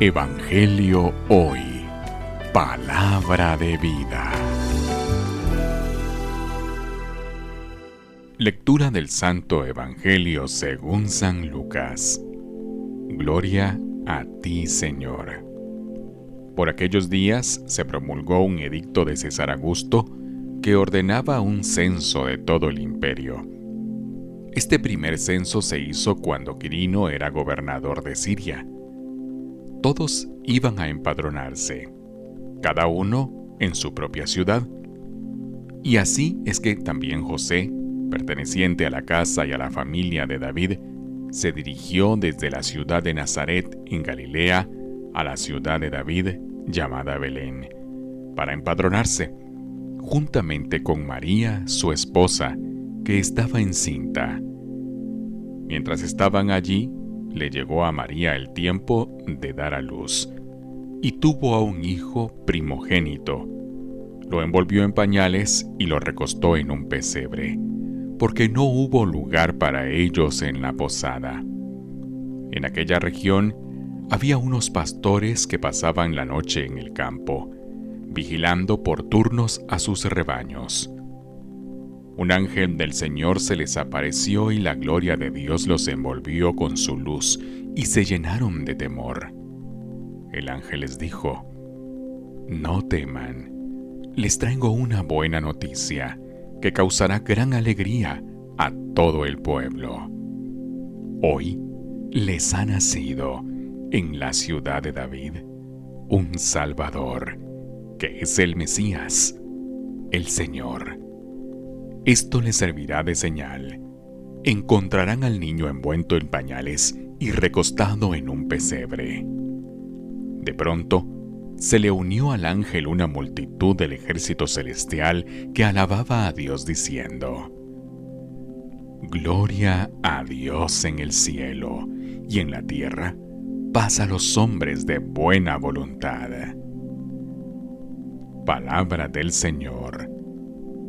Evangelio Hoy. Palabra de vida. Lectura del Santo Evangelio según San Lucas. Gloria a ti, Señor. Por aquellos días se promulgó un edicto de César Augusto que ordenaba un censo de todo el imperio. Este primer censo se hizo cuando Quirino era gobernador de Siria todos iban a empadronarse, cada uno en su propia ciudad. Y así es que también José, perteneciente a la casa y a la familia de David, se dirigió desde la ciudad de Nazaret en Galilea a la ciudad de David llamada Belén, para empadronarse, juntamente con María, su esposa, que estaba encinta. Mientras estaban allí, le llegó a María el tiempo de dar a luz, y tuvo a un hijo primogénito. Lo envolvió en pañales y lo recostó en un pesebre, porque no hubo lugar para ellos en la posada. En aquella región había unos pastores que pasaban la noche en el campo, vigilando por turnos a sus rebaños. Un ángel del Señor se les apareció y la gloria de Dios los envolvió con su luz y se llenaron de temor. El ángel les dijo, No teman, les traigo una buena noticia que causará gran alegría a todo el pueblo. Hoy les ha nacido en la ciudad de David un Salvador, que es el Mesías, el Señor. Esto les servirá de señal. Encontrarán al niño envuelto en pañales y recostado en un pesebre. De pronto, se le unió al ángel una multitud del ejército celestial que alababa a Dios diciendo, Gloria a Dios en el cielo y en la tierra, paz a los hombres de buena voluntad. Palabra del Señor